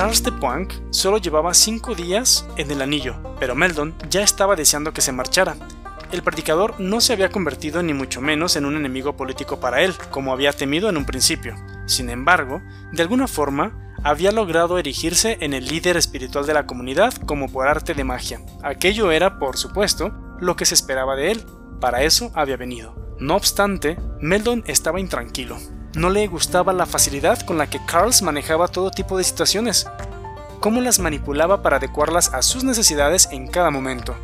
Carls de Poink solo llevaba cinco días en el anillo, pero Meldon ya estaba deseando que se marchara. El predicador no se había convertido ni mucho menos en un enemigo político para él, como había temido en un principio. Sin embargo, de alguna forma, había logrado erigirse en el líder espiritual de la comunidad como por arte de magia. Aquello era, por supuesto, lo que se esperaba de él. Para eso había venido. No obstante, Meldon estaba intranquilo. No le gustaba la facilidad con la que Carls manejaba todo tipo de situaciones, cómo las manipulaba para adecuarlas a sus necesidades en cada momento.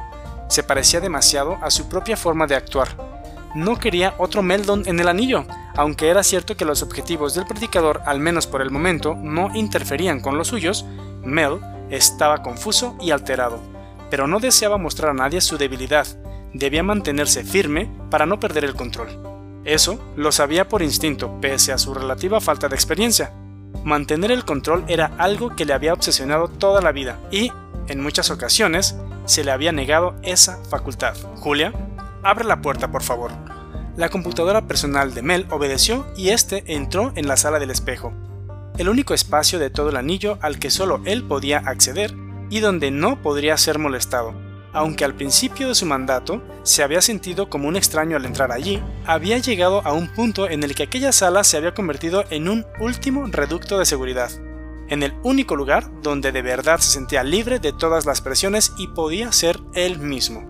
Se parecía demasiado a su propia forma de actuar. No quería otro Meldon en el anillo, aunque era cierto que los objetivos del predicador, al menos por el momento, no interferían con los suyos, Mel estaba confuso y alterado, pero no deseaba mostrar a nadie su debilidad, debía mantenerse firme para no perder el control. Eso lo sabía por instinto, pese a su relativa falta de experiencia. Mantener el control era algo que le había obsesionado toda la vida y, en muchas ocasiones, se le había negado esa facultad. Julia, abre la puerta, por favor. La computadora personal de Mel obedeció y este entró en la sala del espejo, el único espacio de todo el anillo al que solo él podía acceder y donde no podría ser molestado aunque al principio de su mandato se había sentido como un extraño al entrar allí, había llegado a un punto en el que aquella sala se había convertido en un último reducto de seguridad, en el único lugar donde de verdad se sentía libre de todas las presiones y podía ser él mismo.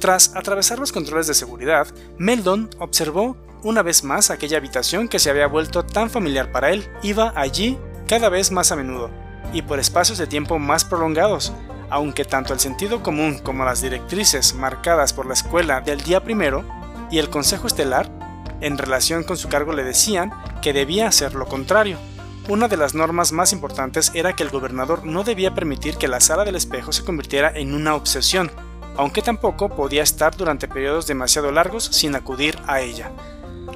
Tras atravesar los controles de seguridad, Meldon observó una vez más aquella habitación que se había vuelto tan familiar para él. Iba allí cada vez más a menudo, y por espacios de tiempo más prolongados, aunque tanto el sentido común como las directrices marcadas por la escuela del día primero y el Consejo Estelar, en relación con su cargo le decían que debía hacer lo contrario. Una de las normas más importantes era que el gobernador no debía permitir que la sala del espejo se convirtiera en una obsesión, aunque tampoco podía estar durante periodos demasiado largos sin acudir a ella.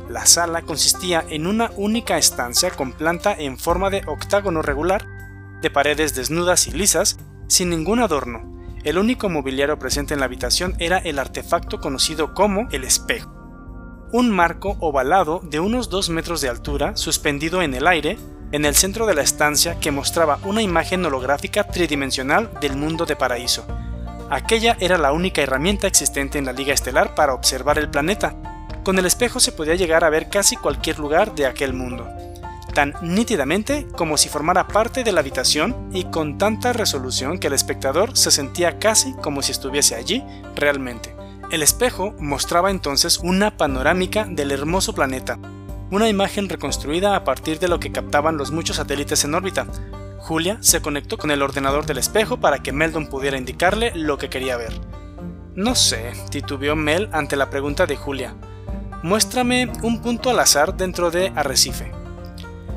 La sala consistía en una única estancia con planta en forma de octágono regular, de paredes desnudas y lisas, sin ningún adorno. El único mobiliario presente en la habitación era el artefacto conocido como el espejo. Un marco ovalado de unos 2 metros de altura, suspendido en el aire, en el centro de la estancia que mostraba una imagen holográfica tridimensional del mundo de paraíso. Aquella era la única herramienta existente en la Liga Estelar para observar el planeta. Con el espejo se podía llegar a ver casi cualquier lugar de aquel mundo tan nítidamente como si formara parte de la habitación y con tanta resolución que el espectador se sentía casi como si estuviese allí realmente. El espejo mostraba entonces una panorámica del hermoso planeta, una imagen reconstruida a partir de lo que captaban los muchos satélites en órbita. Julia se conectó con el ordenador del espejo para que Meldon pudiera indicarle lo que quería ver. No sé, titubeó Mel ante la pregunta de Julia. Muéstrame un punto al azar dentro de Arrecife.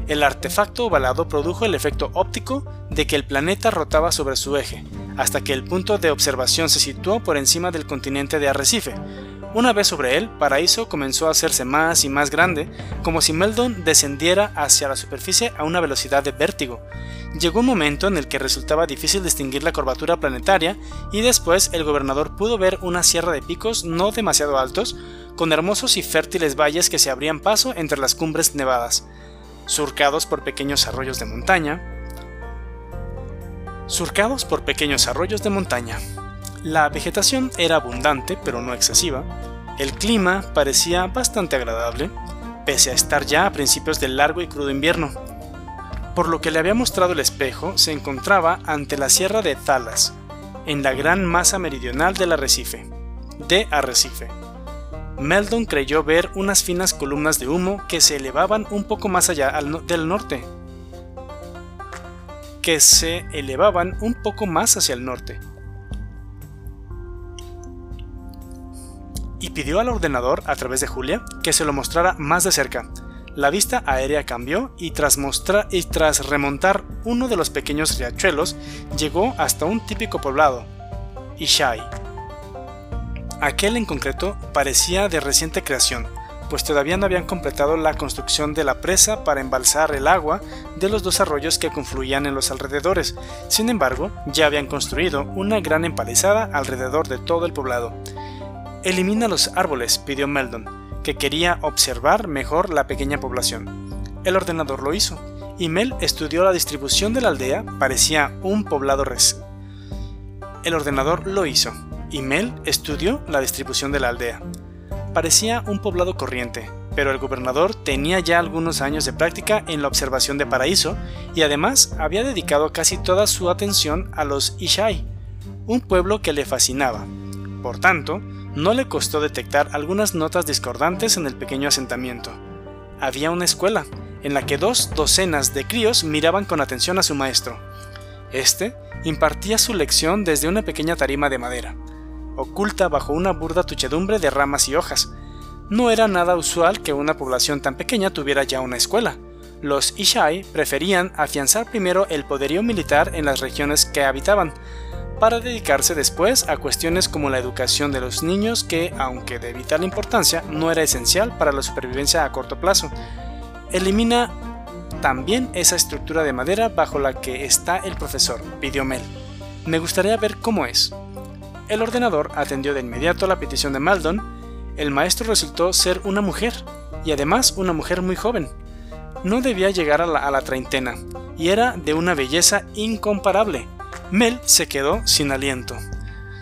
El artefacto ovalado produjo el efecto óptico de que el planeta rotaba sobre su eje, hasta que el punto de observación se situó por encima del continente de Arrecife. Una vez sobre él, Paraíso comenzó a hacerse más y más grande, como si Meldon descendiera hacia la superficie a una velocidad de vértigo. Llegó un momento en el que resultaba difícil distinguir la curvatura planetaria y después el gobernador pudo ver una sierra de picos no demasiado altos, con hermosos y fértiles valles que se abrían paso entre las cumbres nevadas surcados por pequeños arroyos de montaña. Surcados por pequeños arroyos de montaña. La vegetación era abundante, pero no excesiva. El clima parecía bastante agradable, pese a estar ya a principios del largo y crudo invierno. Por lo que le había mostrado el espejo, se encontraba ante la sierra de Talas, en la gran masa meridional del arrecife, de Arrecife. Meldon creyó ver unas finas columnas de humo que se elevaban un poco más allá del norte. Que se elevaban un poco más hacia el norte. Y pidió al ordenador, a través de Julia, que se lo mostrara más de cerca. La vista aérea cambió y tras, mostrar, y tras remontar uno de los pequeños riachuelos, llegó hasta un típico poblado, Ishai, Aquel en concreto parecía de reciente creación, pues todavía no habían completado la construcción de la presa para embalsar el agua de los dos arroyos que confluían en los alrededores. Sin embargo, ya habían construido una gran empalizada alrededor de todo el poblado. Elimina los árboles, pidió Meldon, que quería observar mejor la pequeña población. El ordenador lo hizo, y Mel estudió la distribución de la aldea, parecía un poblado res. El ordenador lo hizo, y Mel estudió la distribución de la aldea. Parecía un poblado corriente, pero el gobernador tenía ya algunos años de práctica en la observación de Paraíso y además había dedicado casi toda su atención a los Ishai, un pueblo que le fascinaba. Por tanto, no le costó detectar algunas notas discordantes en el pequeño asentamiento. Había una escuela, en la que dos docenas de críos miraban con atención a su maestro. Este impartía su lección desde una pequeña tarima de madera, oculta bajo una burda tuchedumbre de ramas y hojas. No era nada usual que una población tan pequeña tuviera ya una escuela. Los Ishai preferían afianzar primero el poderío militar en las regiones que habitaban, para dedicarse después a cuestiones como la educación de los niños que, aunque de vital importancia, no era esencial para la supervivencia a corto plazo. Elimina también esa estructura de madera bajo la que está el profesor, pidió. Me gustaría ver cómo es. El ordenador atendió de inmediato la petición de Maldon. El maestro resultó ser una mujer, y además una mujer muy joven. No debía llegar a la, treintena, y era de una belleza incomparable. Mel se quedó sin aliento.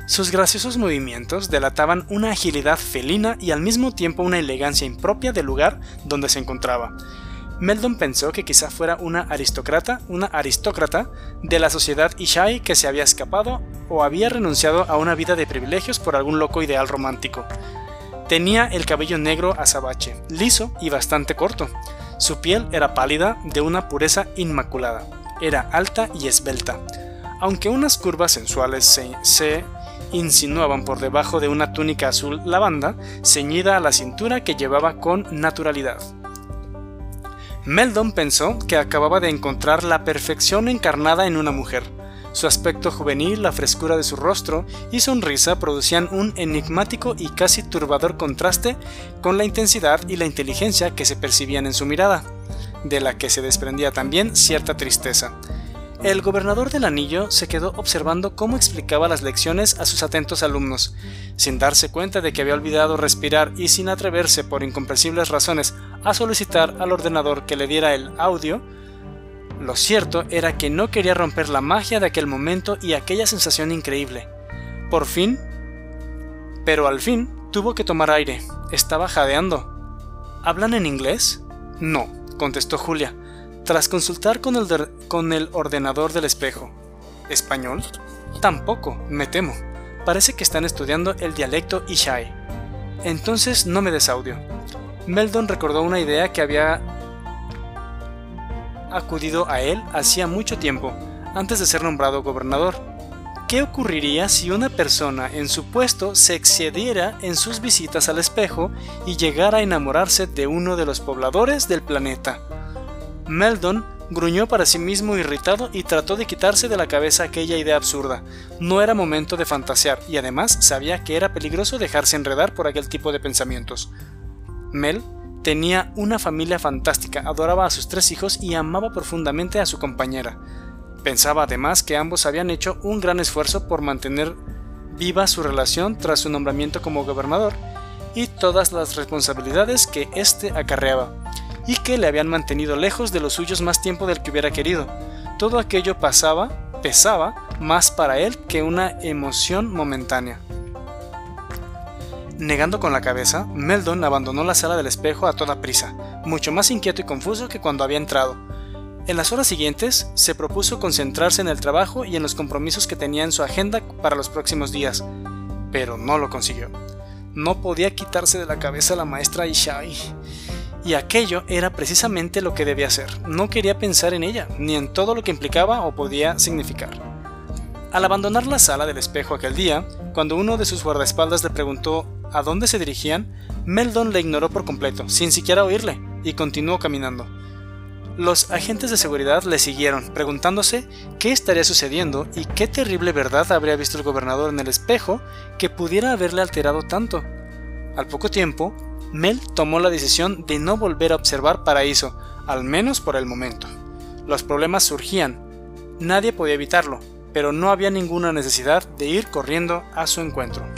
Sus graciosos movimientos delataban una agilidad felina y al mismo tiempo una elegancia impropia del lugar donde se encontraba. Meldon pensó que quizá fuera una aristócrata, una aristócrata de la sociedad Ishai que se había escapado o había renunciado a una vida de privilegios por algún loco ideal romántico. Tenía el cabello negro azabache, liso y bastante corto. Su piel era pálida, de una pureza inmaculada. Era alta y esbelta aunque unas curvas sensuales se, insinuaban por debajo de una túnica azul lavanda ceñida a la cintura que llevaba con naturalidad. Meldon pensó que acababa de encontrar la perfección encarnada en una mujer. Su aspecto juvenil, la frescura de su rostro y sonrisa producían un enigmático y casi turbador contraste con la intensidad y la inteligencia que se percibían en su mirada, de la que se desprendía también cierta tristeza. El gobernador del anillo se quedó observando cómo explicaba las lecciones a sus atentos alumnos, sin darse cuenta de que había olvidado respirar y sin atreverse por incomprensibles razones a solicitar al ordenador que le diera el audio. Lo cierto era que no quería romper la magia de aquel momento y aquella sensación increíble. Por fin, pero al fin, tuvo que tomar aire. Estaba jadeando. ¿Hablan en inglés? No, contestó Julia tras consultar con el, con el ordenador del espejo. ¿Español? Tampoco, me temo. Parece que están estudiando el dialecto Ishai. Entonces no me des audio. Meldon recordó una idea que había acudido a él hacía mucho tiempo, antes de ser nombrado gobernador. ¿Qué ocurriría si una persona en su puesto se excediera en sus visitas al espejo y llegara a enamorarse de uno de los pobladores del planeta? Meldon gruñó para sí mismo irritado y trató de quitarse de la cabeza aquella idea absurda. No era momento de fantasear y además sabía que era peligroso dejarse enredar por aquel tipo de pensamientos. Mel tenía una familia fantástica, adoraba a sus tres hijos y amaba profundamente a su compañera. Pensaba además que ambos habían hecho un gran esfuerzo por mantener viva su relación tras su nombramiento como gobernador y todas las responsabilidades que éste acarreaba y que le habían mantenido lejos de los suyos más tiempo del que hubiera querido. Todo aquello pasaba, pesaba, más para él que una emoción momentánea. Negando con la cabeza, Meldon abandonó la sala del espejo a toda prisa, mucho más inquieto y confuso que cuando había entrado. En las horas siguientes, se propuso concentrarse en el trabajo y en los compromisos que tenía en su agenda para los próximos días, pero no lo consiguió. No podía quitarse de la cabeza a la maestra Ishai. Y aquello era precisamente lo que debía hacer. No quería pensar en ella, ni en todo lo que implicaba o podía significar. Al abandonar la sala del espejo aquel día, cuando uno de sus guardaespaldas le preguntó a dónde se dirigían, Meldon le ignoró por completo, sin siquiera oírle, y continuó caminando. Los agentes de seguridad le siguieron, preguntándose qué estaría sucediendo y qué terrible verdad habría visto el gobernador en el espejo que pudiera haberle alterado tanto. Al poco tiempo, Mel tomó la decisión de no volver a observar Paraíso, al menos por el momento. Los problemas surgían, nadie podía evitarlo, pero no había ninguna necesidad de ir corriendo a su encuentro.